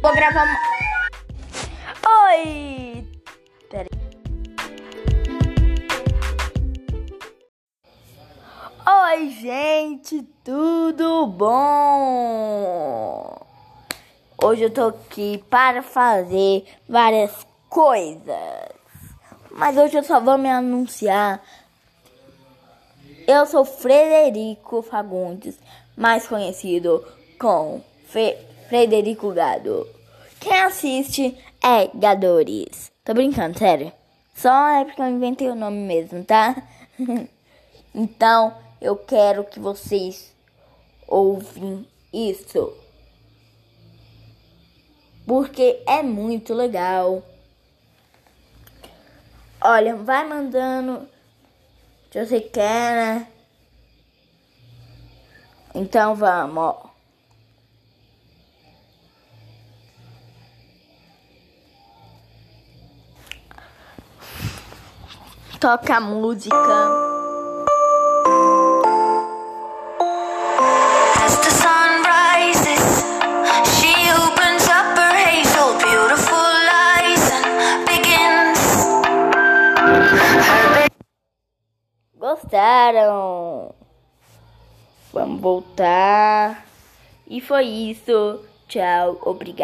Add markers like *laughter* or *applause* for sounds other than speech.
Vou gravar uma... Oi! Pera aí. Oi, gente, tudo bom? Hoje eu tô aqui para fazer várias coisas. Mas hoje eu só vou me anunciar. Eu sou Frederico Fagundes, mais conhecido como Fe Frederico Gado. Quem assiste é Gadores. Tô brincando, sério. Só é porque eu inventei o nome mesmo, tá? *laughs* então, eu quero que vocês ouvem isso. Porque é muito legal. Olha, vai mandando se você quer, né? Então vamos, ó. Her big Gostaram? Vamos voltar. E foi isso. Tchau, obrigado.